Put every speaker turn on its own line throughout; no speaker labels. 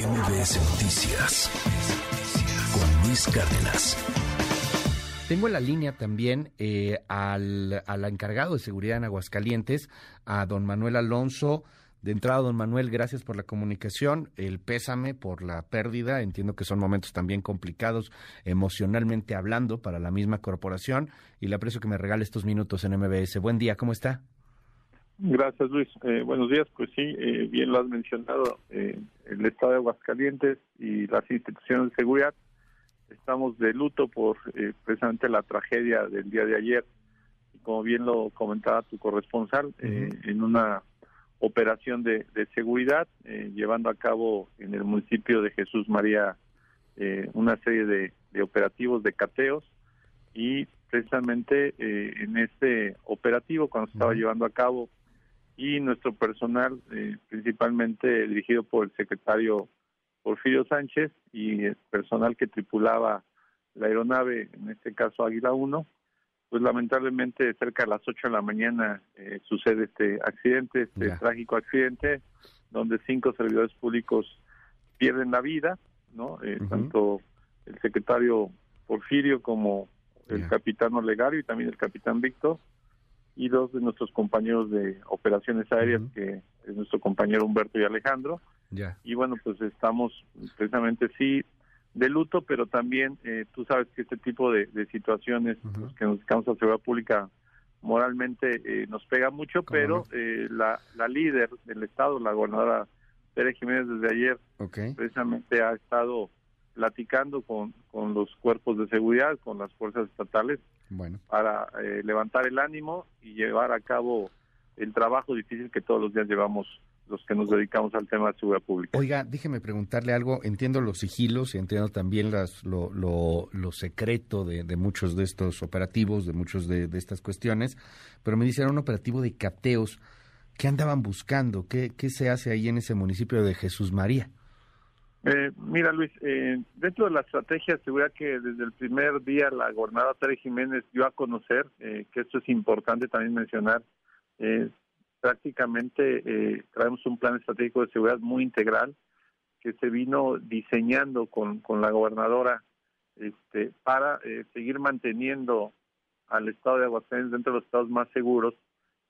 MBS Noticias con Luis Cárdenas.
Tengo en la línea también eh, al, al, encargado de seguridad en Aguascalientes, a don Manuel Alonso. De entrada, don Manuel, gracias por la comunicación, el pésame por la pérdida. Entiendo que son momentos también complicados emocionalmente hablando para la misma corporación y le aprecio que me regale estos minutos en MBS. Buen día, ¿cómo está?
Gracias, Luis. Eh, buenos días. Pues sí, eh, bien lo has mencionado, eh, el Estado de Aguascalientes y las instituciones de seguridad estamos de luto por eh, precisamente la tragedia del día de ayer. Y como bien lo comentaba tu corresponsal, eh, en una operación de, de seguridad eh, llevando a cabo en el municipio de Jesús María una serie de, de, operativos de cateos y precisamente en este operativo cuando se estaba llevando a cabo y nuestro personal, eh, principalmente dirigido por el secretario Porfirio Sánchez y el personal que tripulaba la aeronave, en este caso Águila 1, pues lamentablemente cerca de las 8 de la mañana eh, sucede este accidente, este trágico accidente, donde cinco servidores públicos pierden la vida, ¿no? Eh, tanto el secretario Porfirio como el capitán Olegario y también el capitán Víctor, y dos de nuestros compañeros de operaciones aéreas, que es nuestro compañero Humberto y Alejandro. Y bueno, pues estamos precisamente sí de luto, pero también eh, tú sabes que este tipo de, situaciones pues, que nos dedicamos a seguridad pública moralmente eh, nos pega mucho, pero eh, la, la líder del Estado, la gobernadora Tere Jiménez, desde ayer precisamente ha estado platicando con, con los cuerpos de seguridad, con las fuerzas estatales, bueno. para eh, levantar el ánimo y llevar a cabo el trabajo difícil que todos los días llevamos los que nos dedicamos al tema de seguridad pública.
Oiga, déjeme preguntarle algo. Entiendo los sigilos y entiendo también las, lo, lo, lo secreto de, de, muchos de estos operativos, de muchos de, de, estas cuestiones, pero me dicen un operativo de cateos. ¿Qué andaban buscando? ¿Qué, ¿Qué se hace ahí en ese municipio de Jesús María?
Eh, mira, Luis, eh, dentro de la estrategia de seguridad que desde el primer día la gobernadora Tere Jiménez dio a conocer, eh, que esto es importante también mencionar, eh, prácticamente eh, traemos un plan estratégico de seguridad muy integral que se vino diseñando con, con la gobernadora este, para seguir manteniendo al estado de Aguascalientes dentro de los estados más seguros.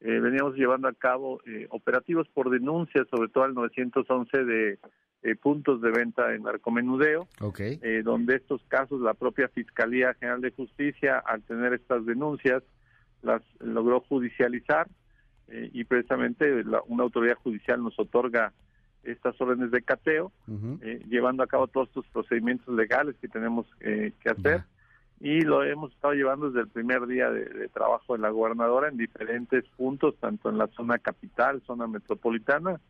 Veníamos llevando a cabo operativos por denuncias, sobre todo al 911 de eh, puntos de venta en narcomenudeo, eh, donde estos casos la propia Fiscalía General de Justicia, al tener estas denuncias, las logró judicializar eh, y precisamente la, una autoridad judicial nos otorga estas órdenes de cateo, eh, llevando a cabo todos estos procedimientos legales que tenemos eh, que hacer. Y lo hemos estado llevando desde el primer día de, de, trabajo de la gobernadora en diferentes puntos, tanto en la zona capital, zona metropolitana,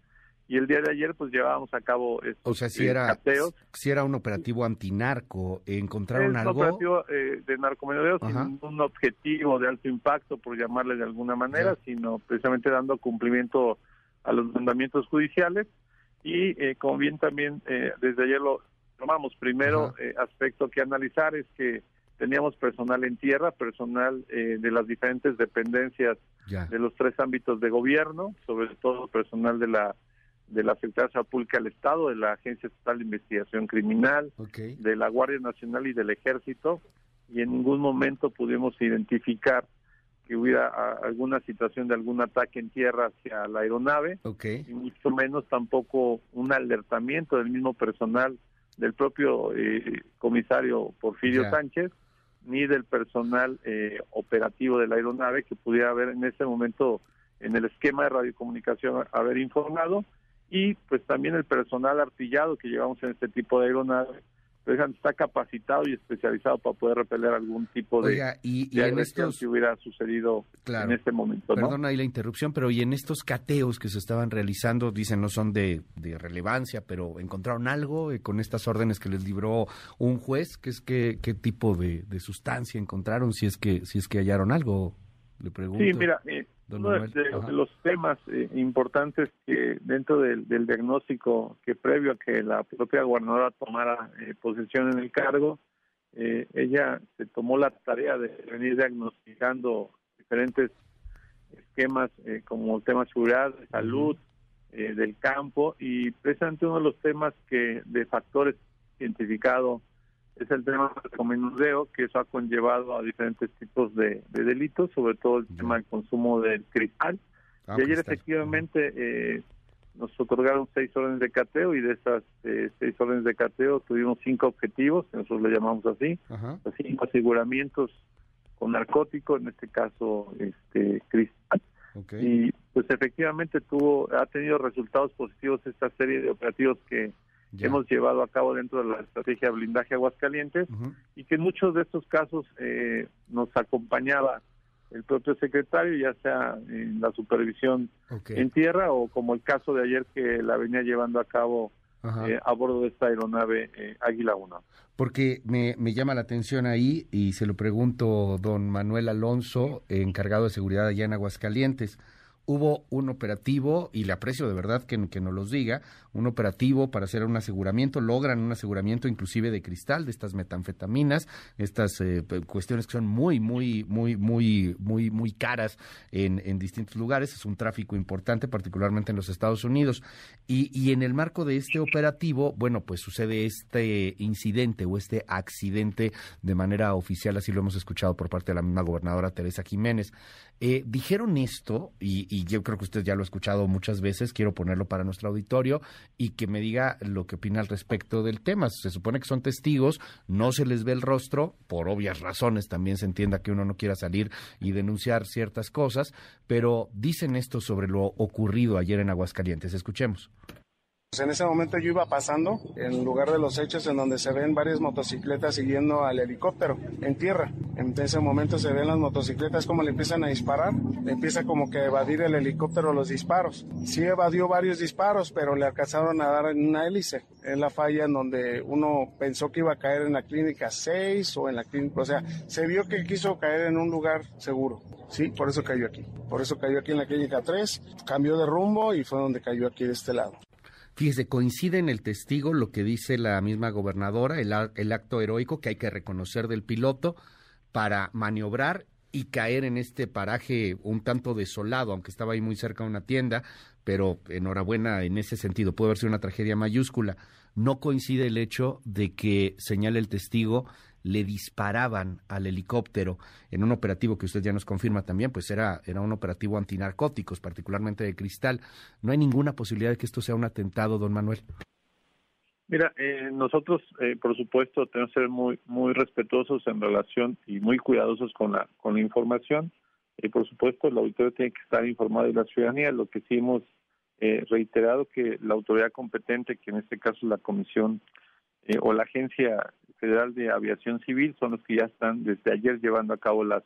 y el día de ayer pues llevábamos a cabo estos
o sea si era
cateos.
si era un operativo antinarco encontraron
es
algo
un operativo eh, de narcomenudeo sin un objetivo de alto impacto por llamarle de alguna manera Ajá. sino precisamente dando cumplimiento a los mandamientos judiciales y eh, como bien también eh, desde ayer lo tomamos primero eh, aspecto que analizar es que teníamos personal en tierra, personal eh, de las diferentes dependencias ya. de los tres ámbitos de gobierno, sobre todo personal de la de la Secretaría Pública del Estado, de la Agencia Estatal de Investigación Criminal,
okay.
de la Guardia Nacional y del Ejército, y en ningún momento pudimos identificar que hubiera a, alguna situación de algún ataque en tierra hacia la aeronave,
okay.
y mucho menos tampoco un alertamiento del mismo personal del propio eh, comisario Porfirio. Sánchez, ni del personal eh, operativo de la aeronave que pudiera haber en ese momento en el esquema de radiocomunicación haber informado y pues también el personal artillado que llevamos en este tipo de aeronaves pues, está capacitado y especializado para poder repeler algún tipo de,
Oiga, y, y
de
en estos
que hubiera sucedido
claro,
en este momento. ¿no?
Perdona ahí la interrupción, pero y en estos cateos que se estaban realizando, dicen no son de, de relevancia, pero encontraron algo eh, con estas órdenes que les libró un juez, ¿qué es que qué tipo de, de, sustancia encontraron, si es que si es que hallaron algo, le pregunto.
Sí, mira, eh, uno de, de los temas eh, importantes que dentro del, del, diagnóstico que previo a que la propia gobernadora tomara eh, posesión en el cargo, eh, ella se tomó la tarea de venir diagnosticando diferentes esquemas eh, como temas de seguridad, de salud, del campo y precisamente uno de los temas que de factores identificado es el tema del menudeo, que eso ha conllevado a diferentes tipos de, delitos, sobre todo el tema del consumo del cristal. Ah, y ayer efectivamente eh, nos otorgaron seis órdenes de cateo y de esas eh, seis órdenes de cateo tuvimos cinco objetivos, nosotros le llamamos así, cinco aseguramientos con narcóticos, en este caso este cristal. Y pues efectivamente tuvo ha tenido resultados positivos esta serie de operativos que hemos llevado a cabo dentro de la estrategia blindaje Aguascalientes y que en muchos de estos casos eh, nos acompañaba el propio secretario, ya sea en la supervisión en tierra o como el caso de ayer que la venía llevando a cabo eh, a bordo de esta aeronave eh, Águila 1.
Porque me, me, llama la atención ahí y se lo pregunto don Manuel Alonso, encargado de seguridad allá en Aguascalientes hubo un operativo, y le aprecio de verdad que, que nos los diga, un operativo para hacer un aseguramiento, logran un aseguramiento inclusive de cristal, de estas metanfetaminas, estas eh, cuestiones que son muy, muy, muy, muy, muy, muy caras en, en, distintos lugares, es un tráfico importante, particularmente en los Estados Unidos. Y, y en el marco de este operativo, bueno, pues sucede este incidente o este accidente de manera oficial, así lo hemos escuchado por parte de la misma gobernadora Teresa Jiménez. Eh, dijeron esto, y, y, yo creo que usted ya lo ha escuchado muchas veces, quiero ponerlo para nuestro auditorio y que me diga lo que opina al respecto del tema. Se supone que son testigos, no se les ve el rostro, por obvias razones también se entienda que uno no quiera salir y denunciar ciertas cosas, pero dicen esto sobre lo ocurrido ayer en Aguascalientes. Escuchemos.
En ese momento yo iba pasando en lugar de los hechos en donde se ven varias motocicletas siguiendo al helicóptero en tierra. En ese momento se ven las motocicletas como le empiezan a disparar, le empieza como que a evadir el helicóptero los disparos. Sí evadió varios disparos, pero le alcanzaron a dar en una hélice. Es la falla en donde uno pensó que iba a caer en la clínica 6 o en la clínica, o sea, se vio que quiso caer en un lugar seguro. Sí, por eso cayó aquí. Por eso cayó aquí en la clínica 3, cambió de rumbo y fue donde cayó aquí de este lado.
Fíjese, coincide en el testigo lo que dice la misma gobernadora, el, acto heroico que hay que reconocer del piloto para maniobrar y caer en este paraje un tanto desolado, aunque estaba ahí muy cerca de una tienda, pero enhorabuena en ese sentido, puede haber sido una tragedia mayúscula. No coincide el hecho de que señale el testigo le disparaban al helicóptero en un operativo que usted ya nos confirma también, pues era, era un operativo antinarcóticos, particularmente de cristal. ¿No hay ninguna posibilidad de que esto sea un atentado, don Manuel?
Mira, eh, nosotros, eh, por supuesto, tenemos que ser muy muy respetuosos en relación y muy cuidadosos con la con la información. Y por supuesto, el auditorio tiene que estar informado de la ciudadanía. Lo que sí hemos eh, reiterado que la autoridad competente, que en este caso es la Comisión o la Agencia Federal de Aviación Civil son los que ya están desde ayer llevando a cabo las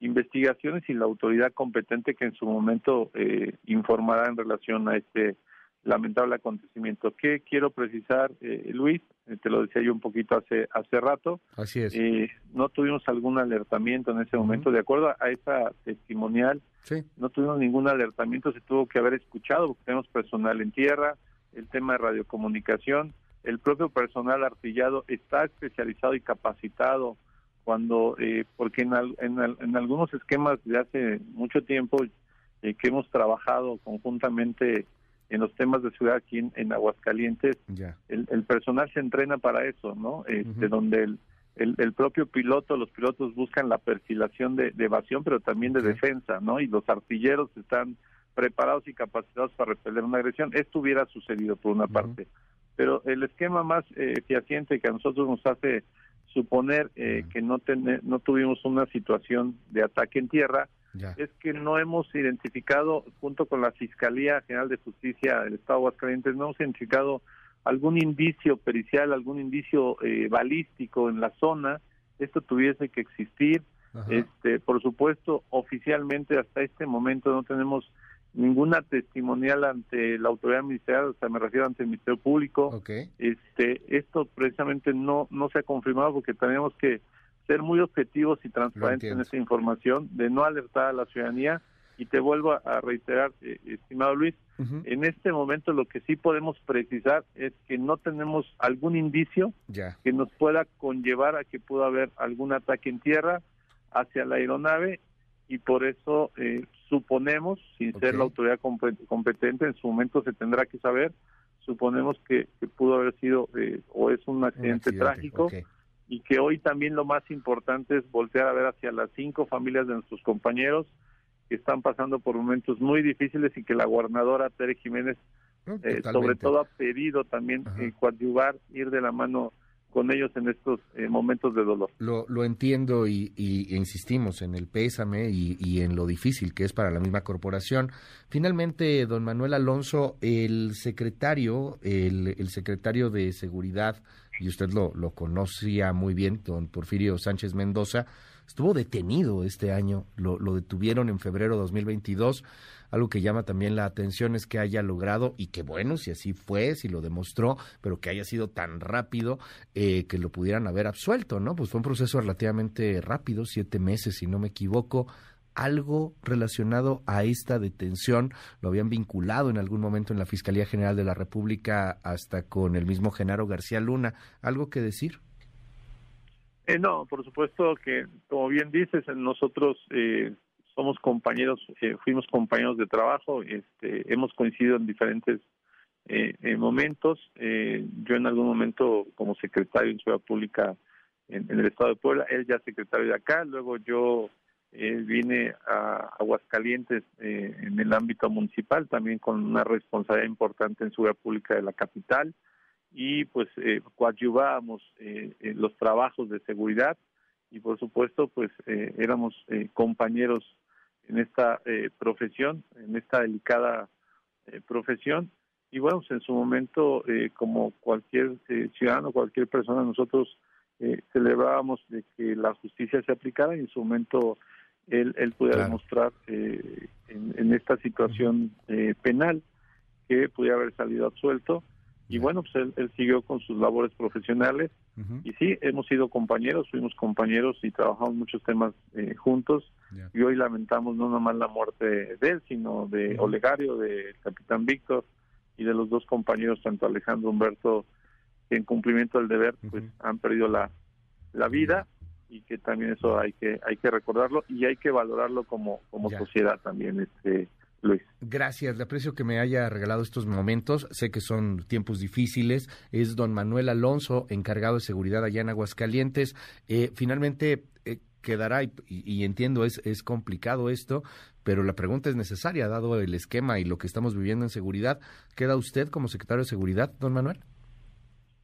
investigaciones y la autoridad competente que en su momento eh, informará en relación a este lamentable acontecimiento. ¿Qué quiero precisar, eh, Luis? Eh, te lo decía yo un poquito hace hace rato.
Así es.
no tuvimos algún alertamiento en ese momento. De acuerdo a esa testimonial, sí. no tuvimos ningún alertamiento. Se tuvo que haber escuchado porque tenemos personal en tierra, el tema de radiocomunicación el propio personal artillado está especializado y capacitado cuando eh, porque en, en, algunos esquemas de hace mucho tiempo eh, que hemos trabajado conjuntamente en los temas de ciudad aquí en, Aguascalientes el, personal se entrena para eso no este, donde el, el, propio piloto los pilotos buscan la perfilación de, evasión pero también de defensa no y los artilleros están preparados y capacitados para repeler una agresión. Esto hubiera sucedido por una parte pero el esquema más eh, fehaciente que a nosotros nos hace suponer eh, que no, no tuvimos una situación de ataque en tierra es que no hemos identificado, junto con la Fiscalía General de Justicia del Estado de Aguascalientes, no hemos identificado algún indicio pericial, algún indicio eh, balístico en la zona. Esto tuviese que existir. Este, por supuesto, oficialmente hasta este momento no tenemos ninguna testimonial ante la autoridad ministerial, o sea, me refiero ante el Ministerio Público. Este, esto precisamente no no se ha confirmado porque tenemos que ser muy objetivos y transparentes en esa información, de no alertar a la ciudadanía. Y te vuelvo a, reiterar, eh, estimado Luis, en este momento lo que sí podemos precisar es que no tenemos algún indicio que nos pueda conllevar a que pueda haber algún ataque en tierra hacia la aeronave y por eso eh, suponemos, sin ser la autoridad competente, en su momento se tendrá que saber, suponemos que, pudo haber sido eh, o es un accidente, trágico y que hoy también lo más importante es voltear a ver hacia las cinco familias de nuestros compañeros que están pasando por momentos muy difíciles y que la gobernadora Tere Jiménez eh, sobre todo ha pedido también eh, coadyuvar, ir de la mano con ellos en estos eh, momentos de dolor.
Lo, lo entiendo y, insistimos en el pésame y, en lo difícil que es para la misma corporación. Finalmente, don Manuel Alonso, el secretario, el, el secretario de Seguridad, y usted lo, lo conocía muy bien, don Porfirio Sánchez Mendoza, estuvo detenido este año, lo, lo detuvieron en febrero de 2022 algo que llama también la atención es que haya logrado, y que bueno, si así fue, si lo demostró, pero que haya sido tan rápido eh, que lo pudieran haber absuelto, ¿no? Pues fue un proceso relativamente rápido, siete meses, si no me equivoco algo relacionado a esta detención? ¿Lo habían vinculado en algún momento en la Fiscalía General de la República hasta con el mismo Genaro García Luna? ¿Algo que decir?
Eh, no, por supuesto que, como bien dices, nosotros eh, somos compañeros, eh, fuimos compañeros de trabajo, este, hemos coincidido en diferentes eh, momentos. Eh, yo en algún momento como secretario en Ciudad Pública en, el Estado de Puebla, él ya secretario de acá, luego yo vine a Aguascalientes en el ámbito municipal, también con una responsabilidad importante en Ciudad Pública de la capital y pues coadyuvábamos los trabajos de seguridad y por supuesto pues éramos compañeros en esta eh, profesión, en esta delicada eh, profesión. Y bueno, pues en su momento, eh, como cualquier ciudadano, cualquier persona, nosotros celebrábamos de que la justicia se aplicara y en su momento él, él pudiera demostrar en, esta situación penal que pudiera haber salido absuelto. Y bueno, pues él, siguió con sus labores profesionales. Y sí, hemos sido compañeros, fuimos compañeros y trabajamos muchos temas juntos. Y hoy lamentamos no nomás la muerte de él, sino de Olegario, de Capitán Víctor y de los dos compañeros, tanto Alejandro Humberto, que en cumplimiento del deber pues han perdido la, la vida. y que también eso hay que hay que recordarlo y hay que valorarlo como como sociedad también este Luis.
Gracias, le aprecio que me haya regalado estos momentos. Sé que son tiempos difíciles. Es don Manuel Alonso, encargado de seguridad allá en Aguascalientes. Eh, finalmente, eh, quedará, y, entiendo, es, es complicado esto, pero la pregunta es necesaria, dado el esquema y lo que estamos viviendo en seguridad. ¿Queda usted como secretario de Seguridad, don Manuel?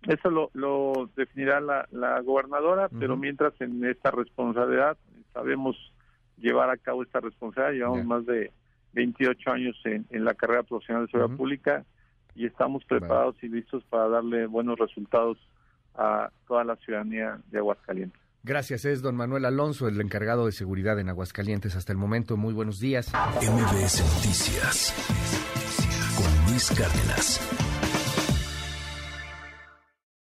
Eso lo, lo definirá la, la gobernadora, pero mientras en esta responsabilidad sabemos llevar a cabo esta responsabilidad, llevamos más de 28 años en, en, la carrera profesional de seguridad pública y estamos preparados y listos para darle buenos resultados a toda la ciudadanía de Aguascalientes.
Gracias, es don Manuel Alonso, el encargado de seguridad en Aguascalientes. Hasta el momento, muy buenos días.
MBS Noticias con Luis Cárdenas.